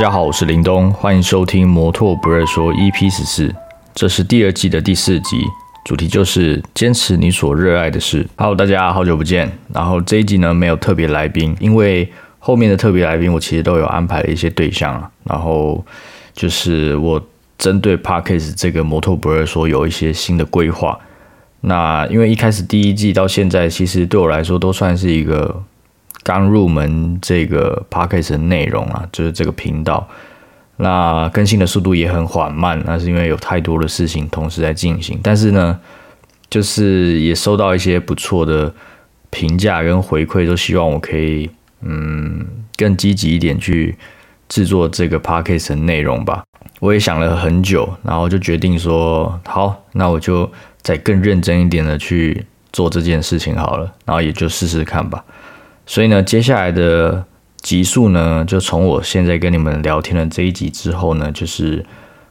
大家好，我是林东，欢迎收听《摩托不二说》EP 十四，这是第二季的第四集，主题就是坚持你所热爱的事。Hello，大家好久不见。然后这一集呢没有特别来宾，因为后面的特别来宾我其实都有安排了一些对象啊。然后就是我针对 Parkes 这个摩托不二说有一些新的规划。那因为一开始第一季到现在，其实对我来说都算是一个。刚入门这个 podcast 的内容啊，就是这个频道，那更新的速度也很缓慢，那是因为有太多的事情同时在进行。但是呢，就是也收到一些不错的评价跟回馈，都希望我可以嗯更积极一点去制作这个 podcast 的内容吧。我也想了很久，然后就决定说，好，那我就再更认真一点的去做这件事情好了，然后也就试试看吧。所以呢，接下来的集数呢，就从我现在跟你们聊天的这一集之后呢，就是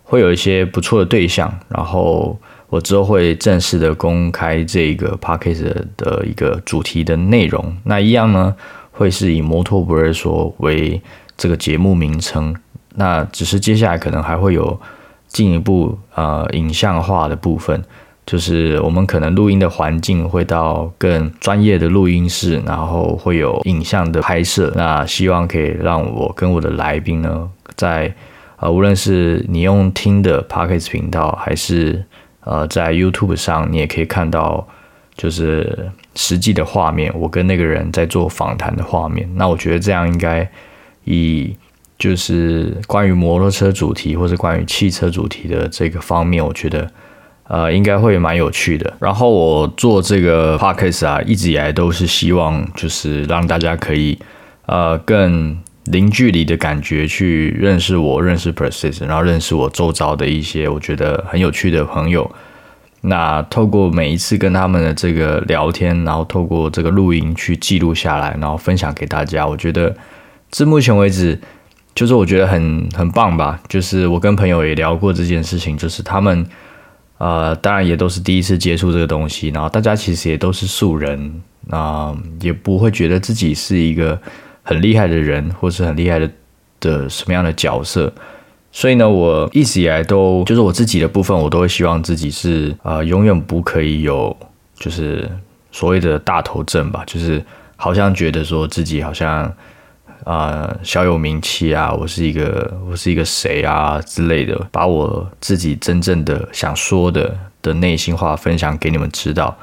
会有一些不错的对象，然后我之后会正式的公开这个 p a c k a g e 的一个主题的内容。那一样呢，会是以摩托不二说为这个节目名称。那只是接下来可能还会有进一步呃影像化的部分。就是我们可能录音的环境会到更专业的录音室，然后会有影像的拍摄。那希望可以让我跟我的来宾呢，在呃无论是你用听的 p o c k e t 频道，还是呃在 YouTube 上，你也可以看到就是实际的画面，我跟那个人在做访谈的画面。那我觉得这样应该以就是关于摩托车主题或者关于汽车主题的这个方面，我觉得。呃，应该会蛮有趣的。然后我做这个 podcast 啊，一直以来都是希望，就是让大家可以呃更零距离的感觉去认识我，认识 Persis，然后认识我周遭的一些我觉得很有趣的朋友。那透过每一次跟他们的这个聊天，然后透过这个录音去记录下来，然后分享给大家。我觉得至目前为止，就是我觉得很很棒吧。就是我跟朋友也聊过这件事情，就是他们。呃，当然也都是第一次接触这个东西，然后大家其实也都是素人，啊，也不会觉得自己是一个很厉害的人，或是很厉害的的什么样的角色，所以呢，我一直以来都就是我自己的部分，我都会希望自己是呃，永远不可以有就是所谓的大头症吧，就是好像觉得说自己好像。啊，小有名气啊！我是一个，我是一个谁啊之类的，把我自己真正的想说的的内心话分享给你们知道，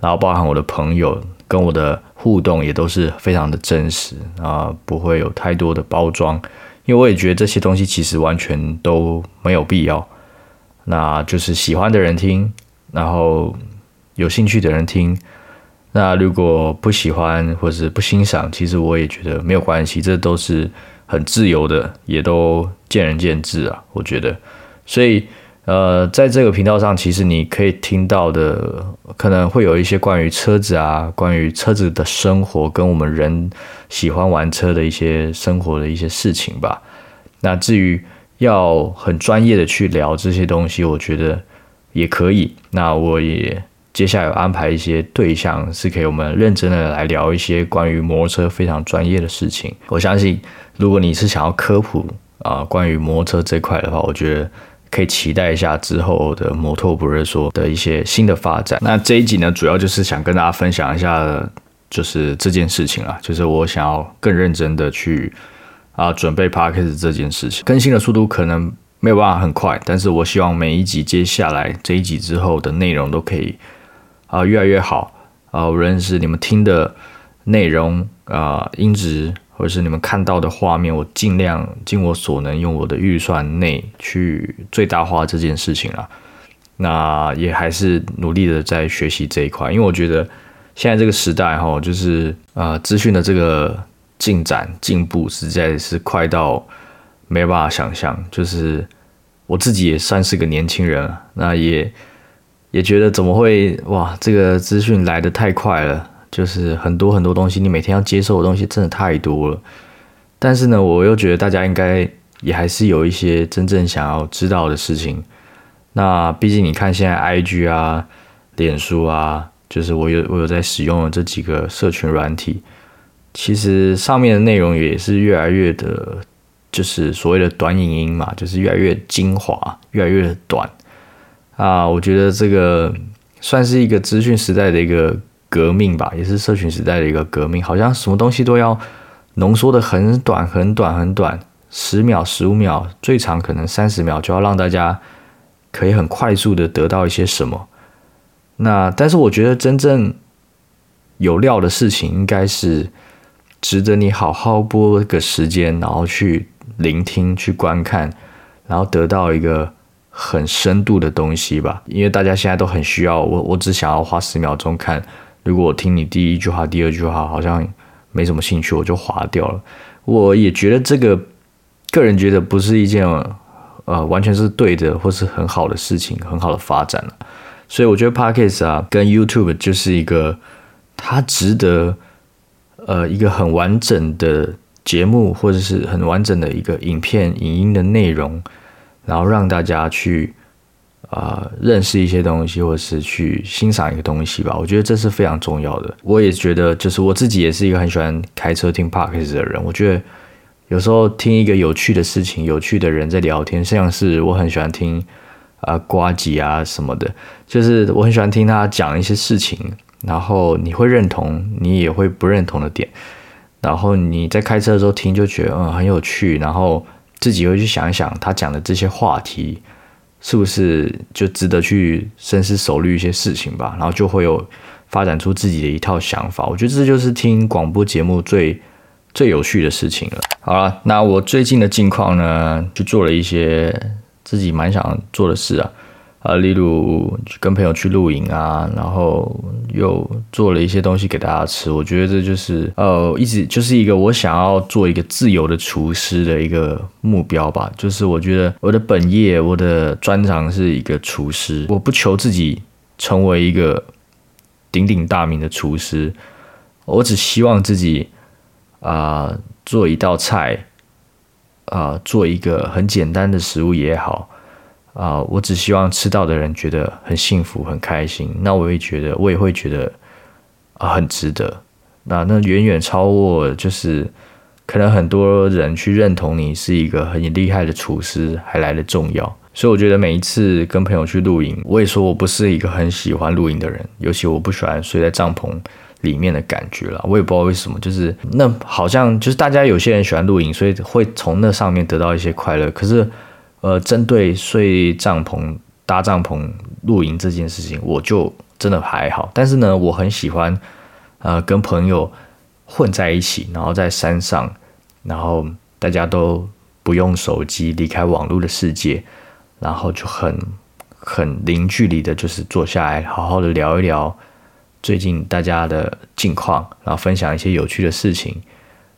然后包含我的朋友跟我的互动也都是非常的真实啊，不会有太多的包装，因为我也觉得这些东西其实完全都没有必要，那就是喜欢的人听，然后有兴趣的人听。那如果不喜欢或者是不欣赏，其实我也觉得没有关系，这都是很自由的，也都见仁见智啊。我觉得，所以呃，在这个频道上，其实你可以听到的，可能会有一些关于车子啊，关于车子的生活，跟我们人喜欢玩车的一些生活的一些事情吧。那至于要很专业的去聊这些东西，我觉得也可以。那我也。接下来有安排一些对象，是可以我们认真的来聊一些关于摩托车非常专业的事情。我相信，如果你是想要科普啊，关于摩托车这块的话，我觉得可以期待一下之后的摩托不热说的一些新的发展。那这一集呢，主要就是想跟大家分享一下，就是这件事情啊，就是我想要更认真的去啊准备 p a r k s 这件事情，更新的速度可能没有办法很快，但是我希望每一集接下来这一集之后的内容都可以。啊，越来越好啊！无论是你们听的内容啊，音质，或者是你们看到的画面，我尽量尽我所能，用我的预算内去最大化这件事情啊。那也还是努力的在学习这一块，因为我觉得现在这个时代哈，就是啊，资讯的这个进展进步实在是快到没有办法想象。就是我自己也算是个年轻人了，那也。也觉得怎么会哇？这个资讯来的太快了，就是很多很多东西，你每天要接受的东西真的太多了。但是呢，我又觉得大家应该也还是有一些真正想要知道的事情。那毕竟你看现在 IG 啊、脸书啊，就是我有我有在使用的这几个社群软体，其实上面的内容也是越来越的就是所谓的短影音嘛，就是越来越精华，越来越短啊。我觉得这个算是一个资讯时代的一个革命吧，也是社群时代的一个革命。好像什么东西都要浓缩的很短、很短、很短，十秒、十五秒，最长可能三十秒，就要让大家可以很快速的得到一些什么。那但是我觉得真正有料的事情，应该是值得你好好拨个时间，然后去聆听、去观看，然后得到一个很深度的东西吧。因为大家现在都很需要我，我只想要花十秒钟看。如果我听你第一句话、第二句话好像没什么兴趣，我就划掉了。我也觉得这个个人觉得不是一件呃完全是对的或是很好的事情，很好的发展了。所以我觉得 Podcast 啊，跟 YouTube 就是一个它值得呃一个很完整的节目，或者是很完整的一个影片、影音的内容，然后让大家去啊认识一些东西，或者是去欣赏一个东西吧。我觉得这是非常重要的。我也觉得，就是我自己也是一个很喜欢开车听 Podcast 的人。我觉得有时候听一个有趣的事情、有趣的人在聊天，像是我很喜欢听。啊，瓜吉啊什么的，就是我很喜欢听他讲一些事情，然后你会认同，你也会不认同的点，然后你在开车的时候听就觉得嗯很有趣，然后自己会去想一想他讲的这些话题是不是就值得去深思熟虑一些事情吧，然后就会有发展出自己的一套想法。我觉得这就是听广播节目最最有趣的事情了。好了，那我最近的近况呢，就做了一些。自己蛮想做的事啊，啊，例如跟朋友去露营啊，然后又做了一些东西给大家吃。我觉得这就是呃，一直就是一个我想要做一个自由的厨师的一个目标吧。就是我觉得我的本业，我的专长是一个厨师，我不求自己成为一个鼎鼎大名的厨师，我只希望自己啊做一道菜。啊，做一个很简单的食物也好，啊，我只希望吃到的人觉得很幸福、很开心。那我也觉得，我也会觉得啊，很值得。那那远远超过，就是可能很多人去认同你是一个很厉害的厨师还来的重要。所以我觉得每一次跟朋友去露营，我也说我不是一个很喜欢露营的人，尤其我不喜欢睡在帐篷。里面的感觉了，我也不知道为什么，就是那好像就是大家有些人喜欢露营，所以会从那上面得到一些快乐。可是，呃，针对睡帐篷、搭帐篷、露营这件事情，我就真的还好。但是呢，我很喜欢，呃，跟朋友混在一起，然后在山上，然后大家都不用手机，离开网络的世界，然后就很很零距离的，就是坐下来好好的聊一聊。最近大家的近况，然后分享一些有趣的事情，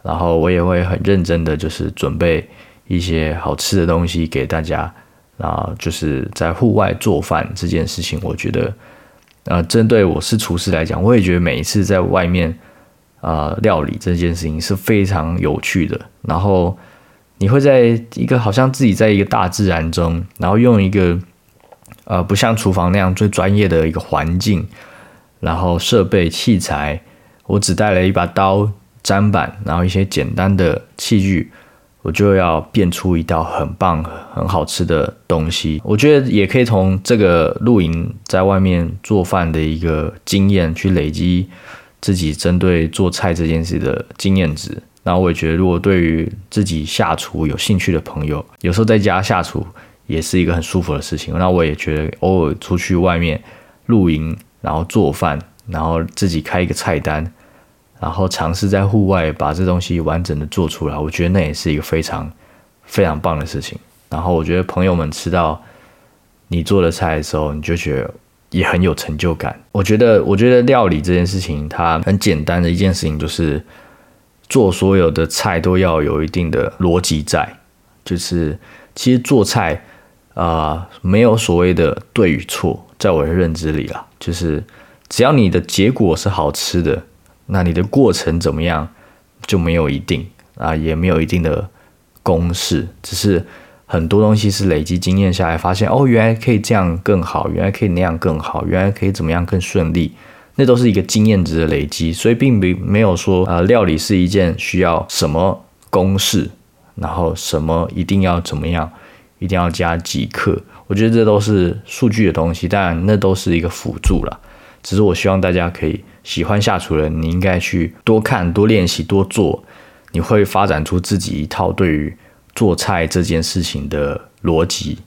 然后我也会很认真的就是准备一些好吃的东西给大家，然后就是在户外做饭这件事情，我觉得，呃，针对我是厨师来讲，我也觉得每一次在外面啊料理这件事情是非常有趣的。然后你会在一个好像自己在一个大自然中，然后用一个呃不像厨房那样最专业的一个环境。然后设备器材，我只带了一把刀、砧板，然后一些简单的器具，我就要变出一道很棒、很好吃的东西。我觉得也可以从这个露营在外面做饭的一个经验去累积自己针对做菜这件事的经验值。那我也觉得，如果对于自己下厨有兴趣的朋友，有时候在家下厨也是一个很舒服的事情。那我也觉得，偶尔出去外面露营。然后做饭，然后自己开一个菜单，然后尝试在户外把这东西完整的做出来，我觉得那也是一个非常非常棒的事情。然后我觉得朋友们吃到你做的菜的时候，你就觉得也很有成就感。我觉得，我觉得料理这件事情，它很简单的一件事情，就是做所有的菜都要有一定的逻辑在。就是其实做菜啊，没有所谓的对与错。在我的认知里啦，就是只要你的结果是好吃的，那你的过程怎么样就没有一定啊，也没有一定的公式，只是很多东西是累积经验下来，发现哦，原来可以这样更好，原来可以那样更好，原来可以怎么样更顺利，那都是一个经验值的累积，所以并没没有说呃，料理是一件需要什么公式，然后什么一定要怎么样，一定要加几克。我觉得这都是数据的东西，当然那都是一个辅助了。只是我希望大家可以喜欢下厨人，你应该去多看、多练习、多做，你会发展出自己一套对于做菜这件事情的逻辑。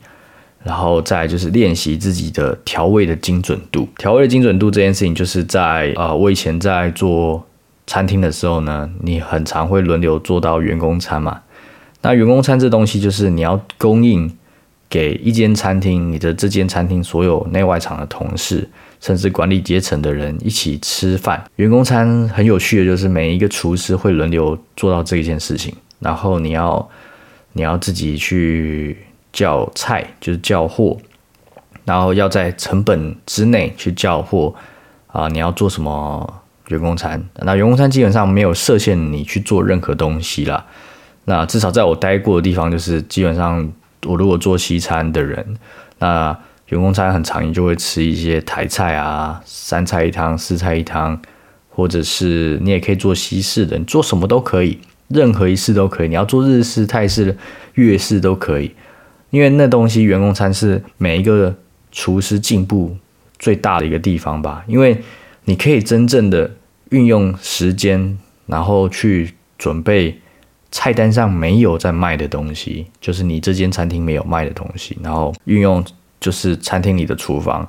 然后再就是练习自己的调味的精准度。调味的精准度这件事情，就是在呃，我以前在做餐厅的时候呢，你很常会轮流做到员工餐嘛。那员工餐这东西，就是你要供应给一间餐厅，你的这间餐厅所有内外场的同事，甚至管理阶层的人一起吃饭。员工餐很有趣的就是每一个厨师会轮流做到这一件事情，然后你要你要自己去。叫菜就是叫货，然后要在成本之内去叫货啊！你要做什么员工餐？那员工餐基本上没有设限你去做任何东西啦。那至少在我待过的地方，就是基本上我如果做西餐的人，那员工餐很常你就会吃一些台菜啊，三菜一汤、四菜一汤，或者是你也可以做西式的，你做什么都可以，任何一式都可以。你要做日式、泰式、粤式都可以。因为那东西员工餐是每一个厨师进步最大的一个地方吧，因为你可以真正的运用时间，然后去准备菜单上没有在卖的东西，就是你这间餐厅没有卖的东西，然后运用就是餐厅里的厨房，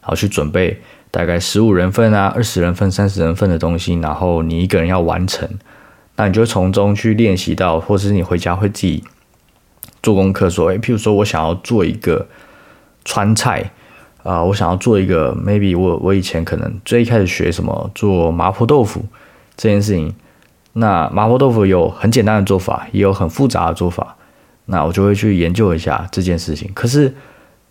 然后去准备大概十五人份啊、二十人份、三十人份的东西，然后你一个人要完成，那你就从中去练习到，或者是你回家会自己。做功课说，诶，譬如说我想要做一个川菜，啊，我想要做一个，maybe 我我以前可能最一开始学什么做麻婆豆腐这件事情，那麻婆豆腐有很简单的做法，也有很复杂的做法，那我就会去研究一下这件事情。可是，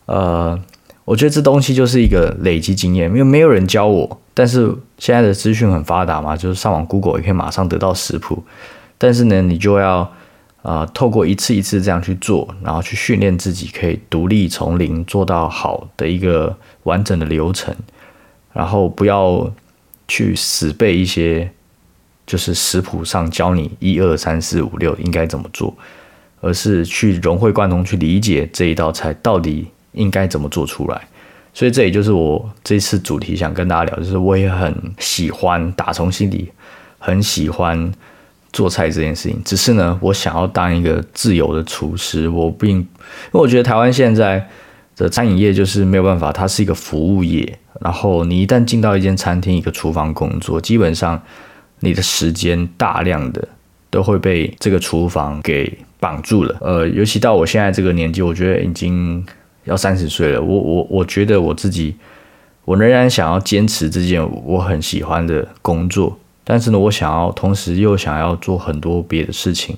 呃，我觉得这东西就是一个累积经验，因为没有人教我。但是现在的资讯很发达嘛，就是上网 Google 也可以马上得到食谱，但是呢，你就要。啊，透过一次一次这样去做，然后去训练自己，可以独立从零做到好的一个完整的流程，然后不要去死背一些，就是食谱上教你一二三四五六应该怎么做，而是去融会贯通去理解这一道菜到底应该怎么做出来。所以这也就是我这次主题想跟大家聊，就是我也很喜欢，打从心底很喜欢。做菜这件事情，只是呢，我想要当一个自由的厨师。我并，因为我觉得台湾现在的餐饮业就是没有办法，它是一个服务业。然后你一旦进到一间餐厅、一个厨房工作，基本上你的时间大量的都会被这个厨房给绑住了。呃，尤其到我现在这个年纪，我觉得已经要三十岁了。我我我觉得我自己，我仍然想要坚持这件我很喜欢的工作。但是呢，我想要同时又想要做很多别的事情，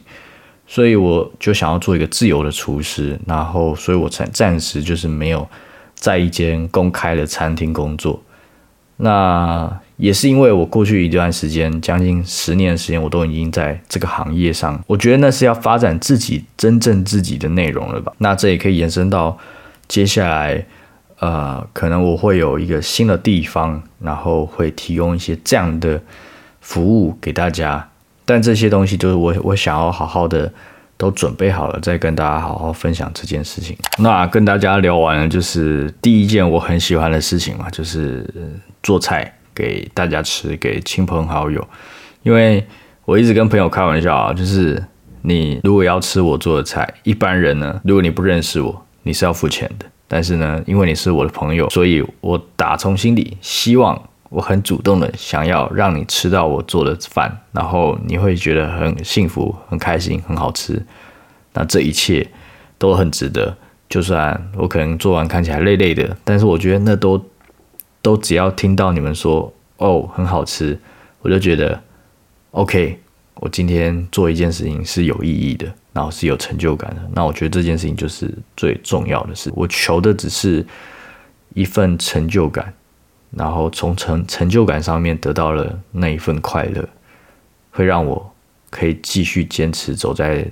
所以我就想要做一个自由的厨师。然后，所以我才暂时就是没有在一间公开的餐厅工作。那也是因为我过去一段时间，将近十年的时间，我都已经在这个行业上。我觉得那是要发展自己真正自己的内容了吧？那这也可以延伸到接下来，呃，可能我会有一个新的地方，然后会提供一些这样的。服务给大家，但这些东西就是我我想要好好的都准备好了，再跟大家好好分享这件事情。那跟大家聊完了，就是第一件我很喜欢的事情嘛，就是做菜给大家吃，给亲朋好友。因为我一直跟朋友开玩笑啊，就是你如果要吃我做的菜，一般人呢，如果你不认识我，你是要付钱的。但是呢，因为你是我的朋友，所以我打从心底希望。我很主动的想要让你吃到我做的饭，然后你会觉得很幸福、很开心、很好吃。那这一切都很值得。就算我可能做完看起来累累的，但是我觉得那都都只要听到你们说哦很好吃，我就觉得 OK。我今天做一件事情是有意义的，然后是有成就感的。那我觉得这件事情就是最重要的事。我求的只是一份成就感。然后从成成就感上面得到了那一份快乐，会让我可以继续坚持走在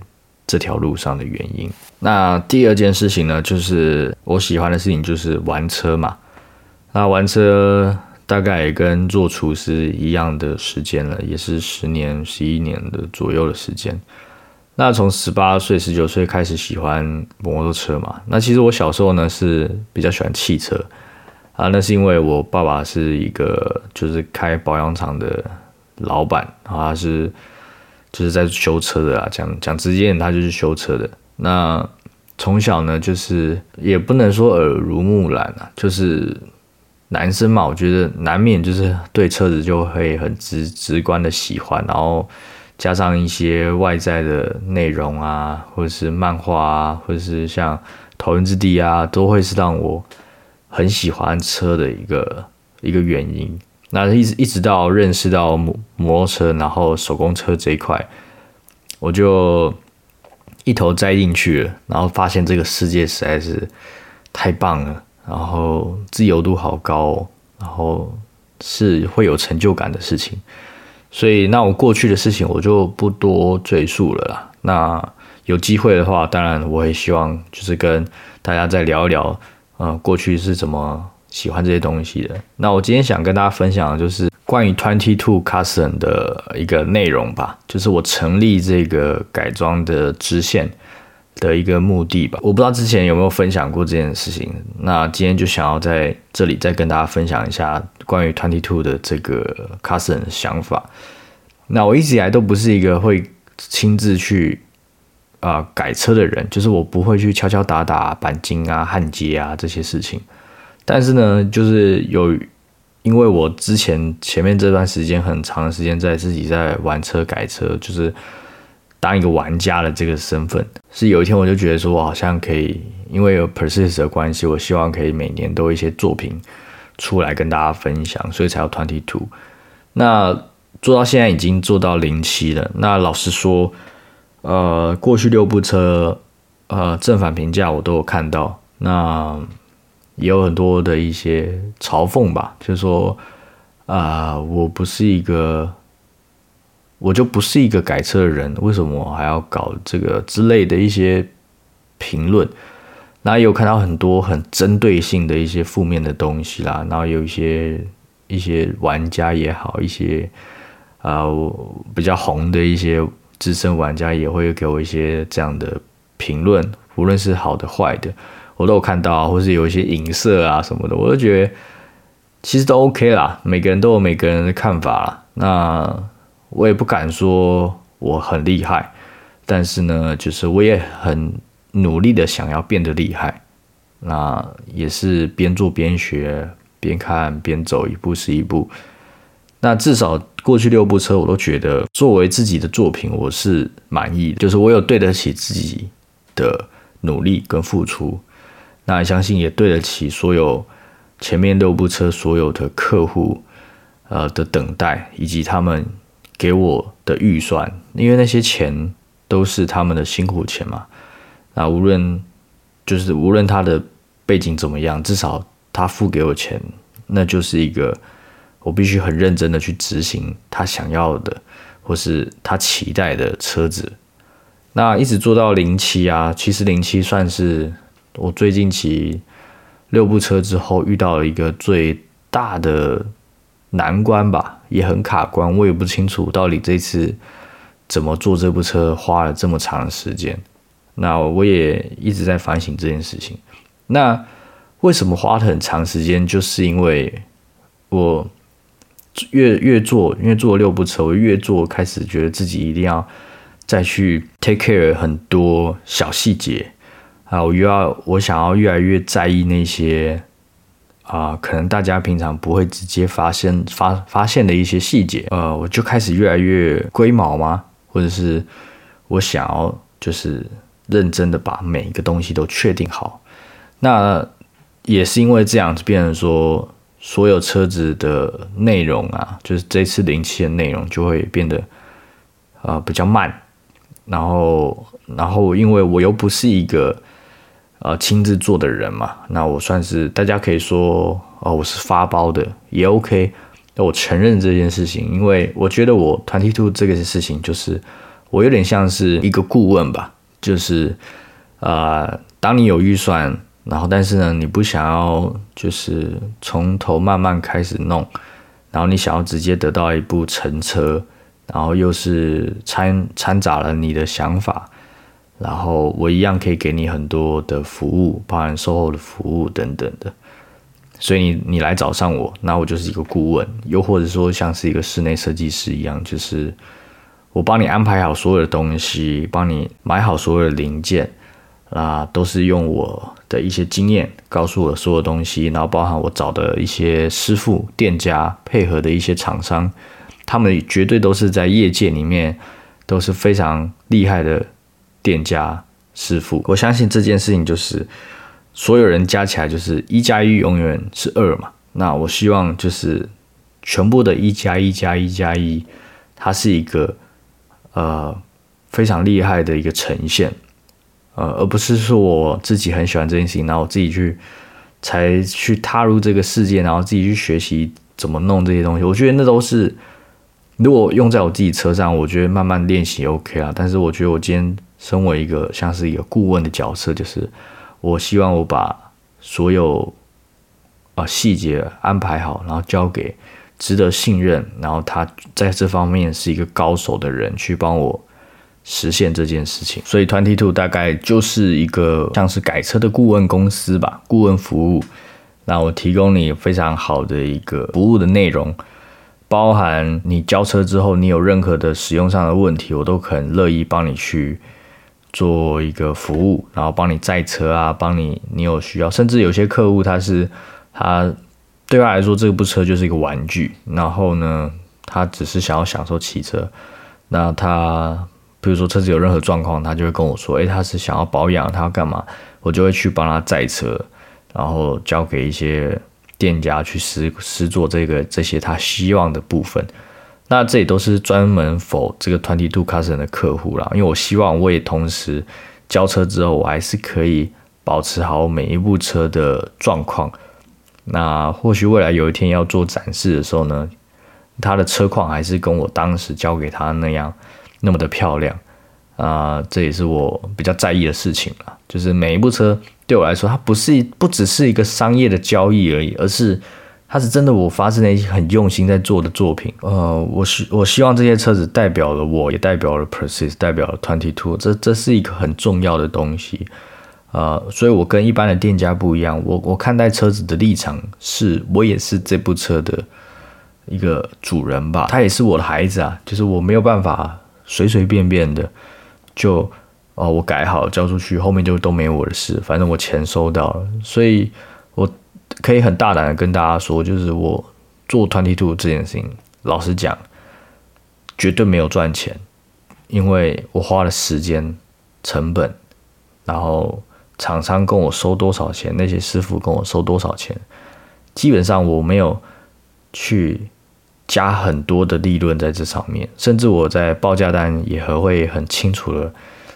这条路上的原因。那第二件事情呢，就是我喜欢的事情就是玩车嘛。那玩车大概也跟做厨师一样的时间了，也是十年、十一年的左右的时间。那从十八岁、十九岁开始喜欢摩托车嘛？那其实我小时候呢是比较喜欢汽车啊，那是因为我爸爸是一个就是开保养厂的老板啊，他是就是在修车的啊，讲讲直接点，他就是修车的。那从小呢，就是也不能说耳濡目染啊，就是男生嘛，我觉得难免就是对车子就会很直直观的喜欢，然后。加上一些外在的内容啊，或者是漫画啊，或者是像《头文字 D》啊，都会是让我很喜欢车的一个一个原因。那一直一直到认识到摩摩托车，然后手工车这一块，我就一头栽进去了，然后发现这个世界实在是太棒了，然后自由度好高，然后是会有成就感的事情。所以，那我过去的事情我就不多赘述了啦。那有机会的话，当然我也希望就是跟大家再聊一聊，呃，过去是怎么喜欢这些东西的。那我今天想跟大家分享的就是关于 Twenty Two Custom 的一个内容吧，就是我成立这个改装的支线。的一个目的吧，我不知道之前有没有分享过这件事情。那今天就想要在这里再跟大家分享一下关于 Twenty Two 的这个 Custom 的想法。那我一直以来都不是一个会亲自去啊改车的人，就是我不会去敲敲打打钣金啊、焊接啊这些事情。但是呢，就是有因为我之前前面这段时间很长的时间在自己在玩车改车，就是。当一个玩家的这个身份，是有一天我就觉得说，我好像可以，因为有 Persist 的关系，我希望可以每年都有一些作品出来跟大家分享，所以才有 Twenty Two。那做到现在已经做到零七了。那老实说，呃，过去六部车，呃，正反评价我都有看到，那也有很多的一些嘲讽吧，就是说，啊，我不是一个。我就不是一个改车的人，为什么我还要搞这个之类的一些评论？那有看到很多很针对性的一些负面的东西啦，然后有一些一些玩家也好，一些啊比较红的一些资深玩家也会给我一些这样的评论，无论是好的坏的，我都有看到，或是有一些影射啊什么的，我都觉得其实都 OK 啦，每个人都有每个人的看法啦，那。我也不敢说我很厉害，但是呢，就是我也很努力的想要变得厉害。那也是边做边学，边看边走，一步是一步。那至少过去六部车，我都觉得作为自己的作品，我是满意的，就是我有对得起自己的努力跟付出。那相信也对得起所有前面六部车所有的客户呃的等待，以及他们。给我的预算，因为那些钱都是他们的辛苦钱嘛。那无论就是无论他的背景怎么样，至少他付给我钱，那就是一个我必须很认真的去执行他想要的，或是他期待的车子。那一直做到零七啊，其实零七算是我最近骑六部车之后遇到了一个最大的。难关吧，也很卡关，我也不清楚到底这次怎么做这部车花了这么长的时间。那我也一直在反省这件事情。那为什么花了很长时间？就是因为我越越做，因为做了六部车，我越做开始觉得自己一定要再去 take care 很多小细节啊，我又要我想要越来越在意那些。啊，可能大家平常不会直接发现发发现的一些细节，呃，我就开始越来越龟毛吗？或者是我想要就是认真的把每一个东西都确定好。那也是因为这样子，变成说所有车子的内容啊，就是这次零七的内容就会变得呃比较慢。然后，然后因为我又不是一个。呃，亲自做的人嘛，那我算是大家可以说，哦，我是发包的也 OK。那我承认这件事情，因为我觉得我 Twenty Two 这个事情，就是我有点像是一个顾问吧，就是呃，当你有预算，然后但是呢，你不想要就是从头慢慢开始弄，然后你想要直接得到一部成车，然后又是掺掺杂了你的想法。然后我一样可以给你很多的服务，包含售后的服务等等的。所以你你来找上我，那我就是一个顾问，又或者说像是一个室内设计师一样，就是我帮你安排好所有的东西，帮你买好所有的零件，啊，都是用我的一些经验告诉我所有东西，然后包含我找的一些师傅、店家配合的一些厂商，他们绝对都是在业界里面都是非常厉害的店家师傅。我相信这件事情就是。所有人加起来就是一加一永远是二嘛？那我希望就是全部的一加一加一加一，它是一个呃非常厉害的一个呈现，呃，而不是说我自己很喜欢这件事情，然后我自己去才去踏入这个世界，然后自己去学习怎么弄这些东西。我觉得那都是如果用在我自己车上，我觉得慢慢练习 OK 啊。但是我觉得我今天身为一个像是一个顾问的角色，就是。我希望我把所有啊细节安排好，然后交给值得信任，然后他在这方面是一个高手的人去帮我实现这件事情。所以，Twenty Two 大概就是一个像是改车的顾问公司吧，顾问服务。那我提供你非常好的一个服务的内容，包含你交车之后，你有任何的使用上的问题，我都很乐意帮你去。做一个服务，然后帮你载车啊，帮你你有需要，甚至有些客户他是他对他来说这部车就是一个玩具，然后呢，他只是想要享受骑车。那他比如说车子有任何状况，他就会跟我说，诶，他是想要保养，他要干嘛，我就会去帮他载车，然后交给一些店家去施施做这个这些他希望的部分。那这也都是专门否这个 Twenty Two Custom 的客户啦，因为我希望我也同时交车之后，我还是可以保持好每一部车的状况。那或许未来有一天要做展示的时候呢，他的车况还是跟我当时交给他那样那么的漂亮啊，这也是我比较在意的事情了。就是每一部车对我来说，它不是不只是一个商业的交易而已，而是。它是真的，我发自内心很用心在做的作品。呃，我希我希望这些车子代表了我，也代表了 Persist，代表了 Twenty Two。这这是一个很重要的东西。呃，所以我跟一般的店家不一样，我我看待车子的立场是，我也是这部车的一个主人吧，他也是我的孩子啊。就是我没有办法随随便便的就哦，我改好交出去，后面就都没我的事，反正我钱收到了，所以我。可以很大胆的跟大家说，就是我做 Twenty Two 这件事情，老实讲，绝对没有赚钱，因为我花了时间成本，然后厂商跟我收多少钱，那些师傅跟我收多少钱，基本上我没有去加很多的利润在这上面，甚至我在报价单也还会很清楚的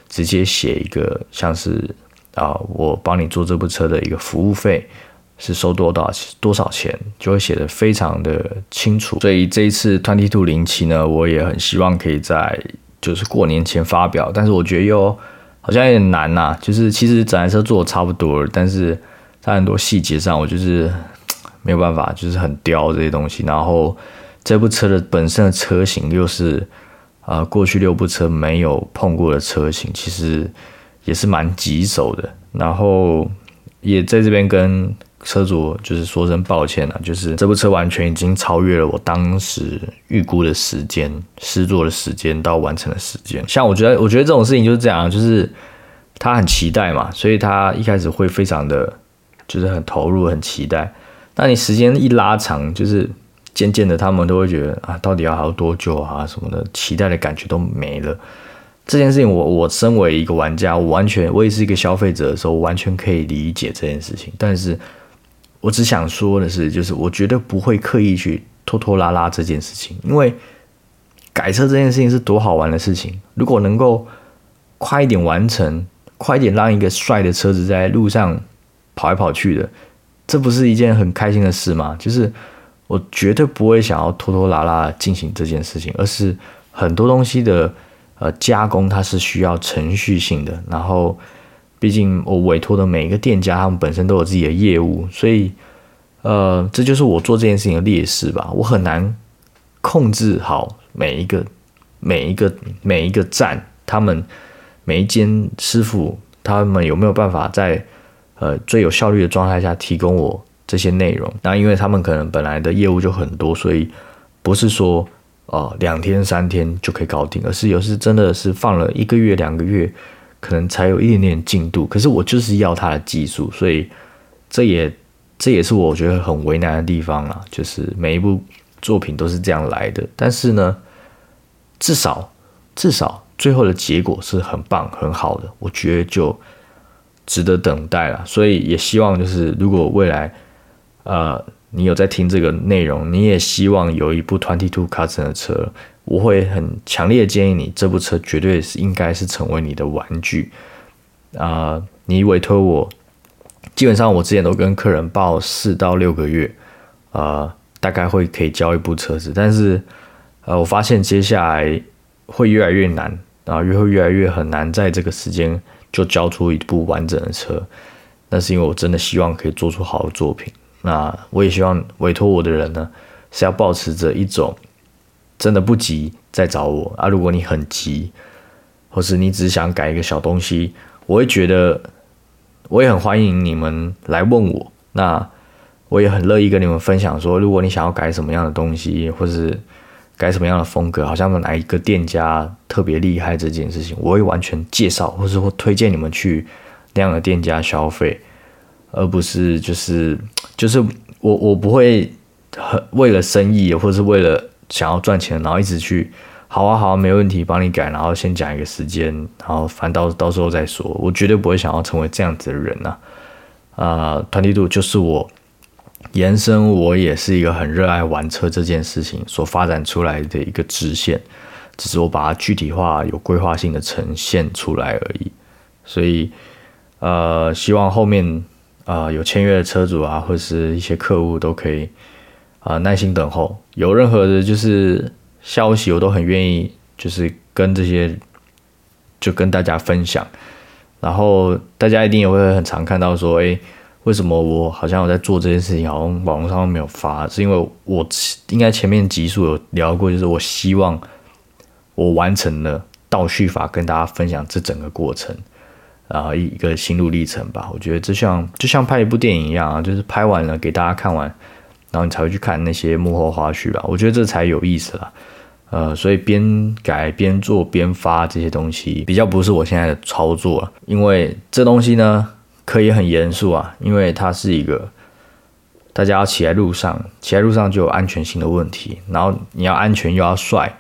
直接写一个像是啊，我帮你做这部车的一个服务费。是收多少多少钱，就会写的非常的清楚。所以这一次 Twenty Two 零七呢，我也很希望可以在就是过年前发表，但是我觉得又好像有点难呐。就是其实整台车做的差不多了，但是在很多细节上，我就是没有办法，就是很刁这些东西。然后这部车的本身的车型又是啊，过去六部车没有碰过的车型，其实也是蛮棘手的。然后也在这边跟。车主就是说声抱歉了，就是这部车完全已经超越了我当时预估的时间、试做的时间到完成的时间。像我觉得，我觉得这种事情就是这样，就是他很期待嘛，所以他一开始会非常的，就是很投入、很期待。那你时间一拉长，就是渐渐的，他们都会觉得啊，到底要还要多久啊什么的，期待的感觉都没了。这件事情，我我身为一个玩家，我完全我也是一个消费者的时候，我完全可以理解这件事情，但是。我只想说的是，就是我绝对不会刻意去拖拖拉拉这件事情，因为改车这件事情是多好玩的事情。如果能够快一点完成，快一点让一个帅的车子在路上跑来跑去的，这不是一件很开心的事吗？就是我绝对不会想要拖拖拉拉进行这件事情，而是很多东西的呃加工，它是需要程序性的，然后。毕竟我委托的每一个店家，他们本身都有自己的业务，所以，呃，这就是我做这件事情的劣势吧。我很难控制好每一个、每一个、每一个站他们每一间师傅他们有没有办法在呃最有效率的状态下提供我这些内容。那因为他们可能本来的业务就很多，所以不是说哦两天三天就可以搞定，而是有时真的是放了一个月两个月，可能才有一点点进度。可是我就是要他的技术，所以这也这也是我觉得很为难的地方啊，就是每一部作品都是这样来的。但是呢，至少至少。最后的结果是很棒很好的，我觉得就值得等待了。所以也希望就是，如果未来呃你有在听这个内容，你也希望有一部 Twenty Two Cousin 的车，我会很强烈建议你，这部车绝对是应该是成为你的玩具啊！你委托我，基本上我之前都跟客人报四到六个月，呃，大概会可以交一部车子，但是呃，我发现接下来会越来越难。然后越会越来越很难在这个时间就交出一部完整的车，那是因为我真的希望可以做出好的作品。那我也希望委托我的人呢是要保持着一种真的不急再找我啊。如果你很急，或是你只想改一个小东西，我会觉得我也很欢迎你们来问我。那我也很乐意跟你们分享说，如果你想要改什么样的东西，或是。改什么样的风格，好像哪一个店家特别厉害这件事情，我会完全介绍，或是会推荐你们去那样的店家消费，而不是就是就是我我不会很为了生意或是为了想要赚钱，然后一直去好啊好啊没问题帮你改，然后先讲一个时间，然后反到到时候再说，我绝对不会想要成为这样子的人呐，啊，团体度就是我。延伸，我也是一个很热爱玩车这件事情所发展出来的一个支线，只是我把它具体化、有规划性的呈现出来而已。所以，呃，希望后面啊有签约的车主啊，或者是一些客户都可以啊耐心等候。有任何的就是消息，我都很愿意就是跟这些就跟大家分享。然后大家一定也会很常看到说，哎。为什么我好像我在做这件事情，好像网络上没有发？是因为我应该前面集数有聊过，就是我希望我完成了倒叙法，跟大家分享这整个过程，然后一一个心路历程吧。我觉得就像就像拍一部电影一样啊，就是拍完了给大家看完，然后你才会去看那些幕后花絮吧。我觉得这才有意思了。呃，所以边改边做边发这些东西，比较不是我现在的操作啊，因为这东西呢。可以很严肃啊，因为它是一个大家要骑在路上，骑在路上就有安全性的问题，然后你要安全又要帅，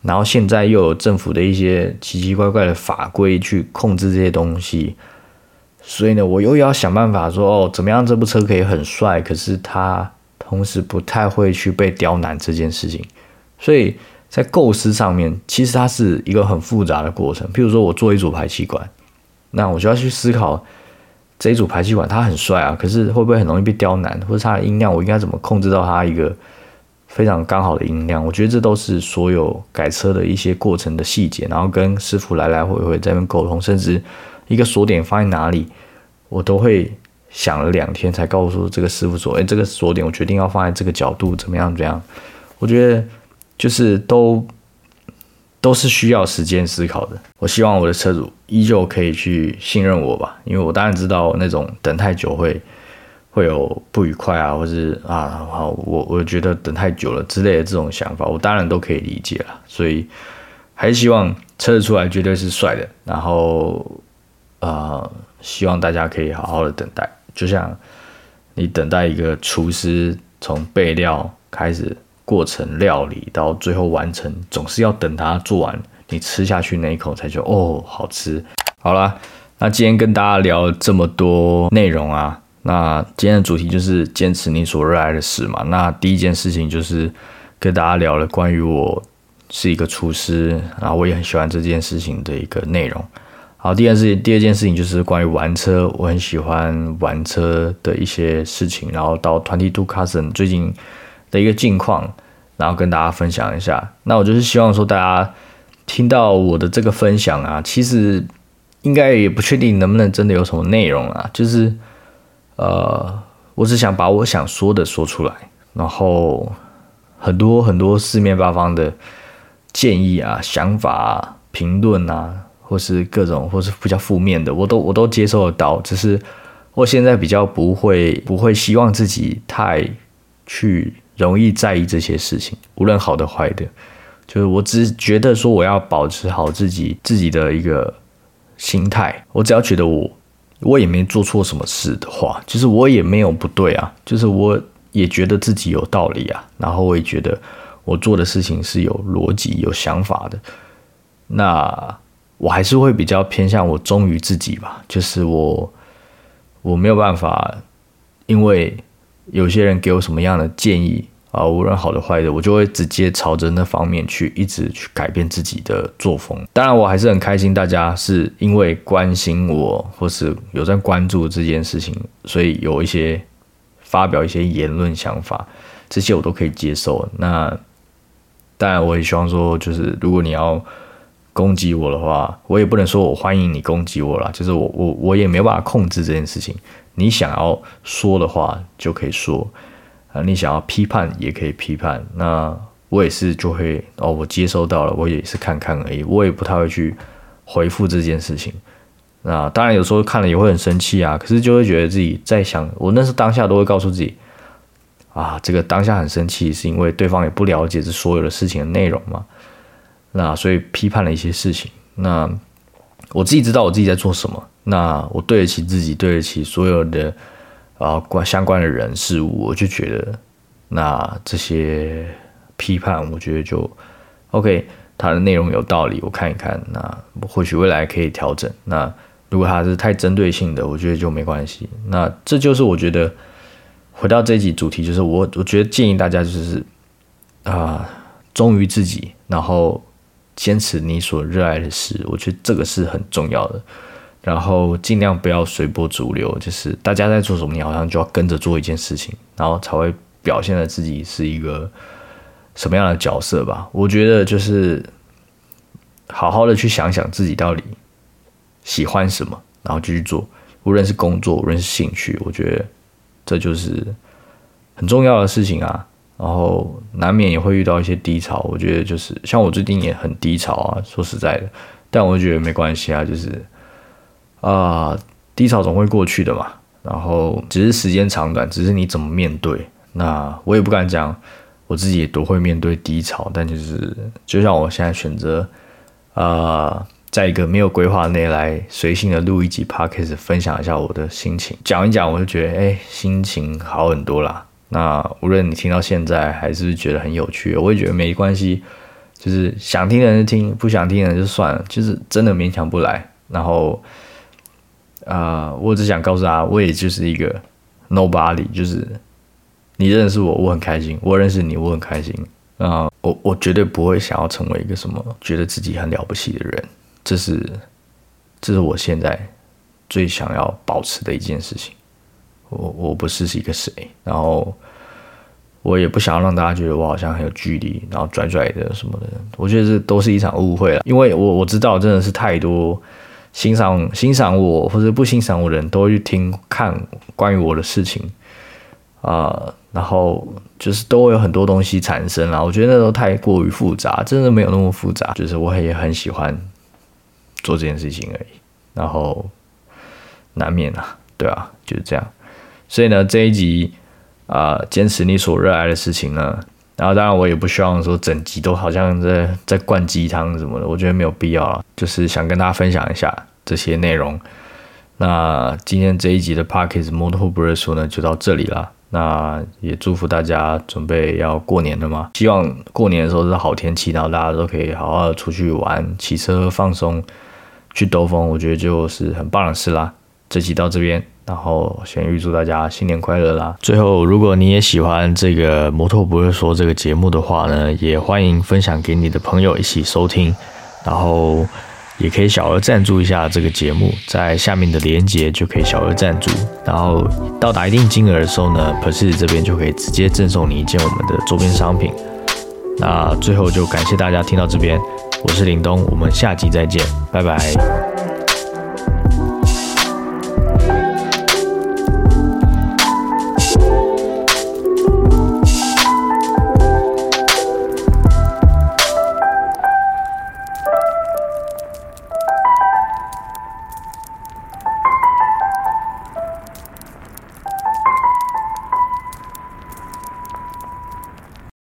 然后现在又有政府的一些奇奇怪怪的法规去控制这些东西，所以呢，我又要想办法说哦，怎么样这部车可以很帅，可是它同时不太会去被刁难这件事情，所以在构思上面，其实它是一个很复杂的过程。譬如说我做一组排气管，那我就要去思考。这一组排气管它很帅啊，可是会不会很容易被刁难？或者它的音量我应该怎么控制到它一个非常刚好的音量？我觉得这都是所有改车的一些过程的细节，然后跟师傅来来回回在那边沟通，甚至一个锁点放在哪里，我都会想了两天才告诉这个师傅说：“哎，这个锁点我决定要放在这个角度，怎么样？怎么样？”我觉得就是都。都是需要时间思考的。我希望我的车主依旧可以去信任我吧，因为我当然知道那种等太久会会有不愉快啊，或是啊，好，我我觉得等太久了之类的这种想法，我当然都可以理解了。所以还是希望车子出来绝对是帅的，然后呃，希望大家可以好好的等待，就像你等待一个厨师从备料开始。过程料理到最后完成，总是要等他做完，你吃下去那一口才觉得哦好吃。好了，那今天跟大家聊这么多内容啊，那今天的主题就是坚持你所热爱的事嘛。那第一件事情就是跟大家聊了关于我是一个厨师，然后我也很喜欢这件事情的一个内容。好，第二件事情，第二件事情就是关于玩车，我很喜欢玩车的一些事情，然后到团体 two cousin 最近。的一个近况，然后跟大家分享一下。那我就是希望说，大家听到我的这个分享啊，其实应该也不确定能不能真的有什么内容啊。就是呃，我只想把我想说的说出来，然后很多很多四面八方的建议啊、想法啊、评论啊，或是各种或是比较负面的，我都我都接受得到。只是我现在比较不会不会希望自己太去容易在意这些事情，无论好的坏的。就是我只觉得说我要保持好自己自己的一个心态，我只要觉得我我也没做错什么事的话，就是我也没有不对啊，就是我也觉得自己有道理啊，然后我也觉得我做的事情是有逻辑、有想法的，那我还是会比较偏向我忠于自己吧，就是我我没有办法，因为有些人给我什么样的建议。啊，无论好的坏的，我就会直接朝着那方面去，一直去改变自己的作风。当然，我还是很开心，大家是因为关心我，或是有在关注这件事情，所以有一些发表一些言论想法，这些我都可以接受。那当然，我也希望说，就是如果你要攻击我的话，我也不能说我欢迎你攻击我了，就是我我我也没有办法控制这件事情。你想要说的话就可以说。啊，你想要批判也可以批判，那我也是就会哦，我接收到了，我也是看看而已，我也不太会去回复这件事情。那当然有时候看了也会很生气啊，可是就会觉得自己在想，我那时当下都会告诉自己，啊，这个当下很生气是因为对方也不了解这所有的事情的内容嘛，那所以批判了一些事情。那我自己知道我自己在做什么，那我对得起自己，对得起所有的。啊，关相关的人事物，我就觉得，那这些批判，我觉得就 OK，它的内容有道理，我看一看，那或许未来可以调整。那如果它是太针对性的，我觉得就没关系。那这就是我觉得回到这一集主题，就是我我觉得建议大家就是啊，忠于自己，然后坚持你所热爱的事，我觉得这个是很重要的。然后尽量不要随波逐流，就是大家在做什么，你好像就要跟着做一件事情，然后才会表现的自己是一个什么样的角色吧。我觉得就是好好的去想想自己到底喜欢什么，然后继续做，无论是工作，无论是兴趣，我觉得这就是很重要的事情啊。然后难免也会遇到一些低潮，我觉得就是像我最近也很低潮啊，说实在的，但我觉得没关系啊，就是。啊，低潮总会过去的嘛，然后只是时间长短，只是你怎么面对。那我也不敢讲我自己也多会面对低潮，但就是就像我现在选择，啊，在一个没有规划内来随性的录一集 podcast，分享一下我的心情，讲一讲，我就觉得哎，心情好很多啦。那无论你听到现在还是觉得很有趣，我也觉得没关系，就是想听的人就听，不想听的人就算了，就是真的勉强不来，然后。啊，我只想告诉他，我也就是一个 nobody，就是你认识我，我很开心；我认识你，我很开心。啊，我我绝对不会想要成为一个什么觉得自己很了不起的人，这是这是我现在最想要保持的一件事情。我我不是是一个谁，然后我也不想让大家觉得我好像很有距离，然后拽拽的什么的。我觉得这都是一场误会了，因为我我知道真的是太多。欣赏欣赏我或者不欣赏我的人都会去听看关于我的事情啊，然后就是都会有很多东西产生了。我觉得那都太过于复杂，真的没有那么复杂。就是我也很喜欢做这件事情而已，然后难免啊，对啊，就是这样。所以呢，这一集啊，坚持你所热爱的事情呢。然后，当然，我也不希望说整集都好像在在灌鸡汤什么的，我觉得没有必要了。就是想跟大家分享一下这些内容。那今天这一集的 Parkes m o t o b r 说呢，就到这里了。那也祝福大家准备要过年了嘛，希望过年的时候是好天气，然后大家都可以好好的出去玩、骑车放松、去兜风，我觉得就是很棒的事啦。这期到这边。然后先预祝大家新年快乐啦！最后，如果你也喜欢这个摩托不会说这个节目的话呢，也欢迎分享给你的朋友一起收听。然后也可以小额赞助一下这个节目，在下面的链接就可以小额赞助。然后到达一定金额的时候呢 p e r s i 这边就可以直接赠送你一件我们的周边商品。那最后就感谢大家听到这边，我是林东，我们下集再见，拜拜。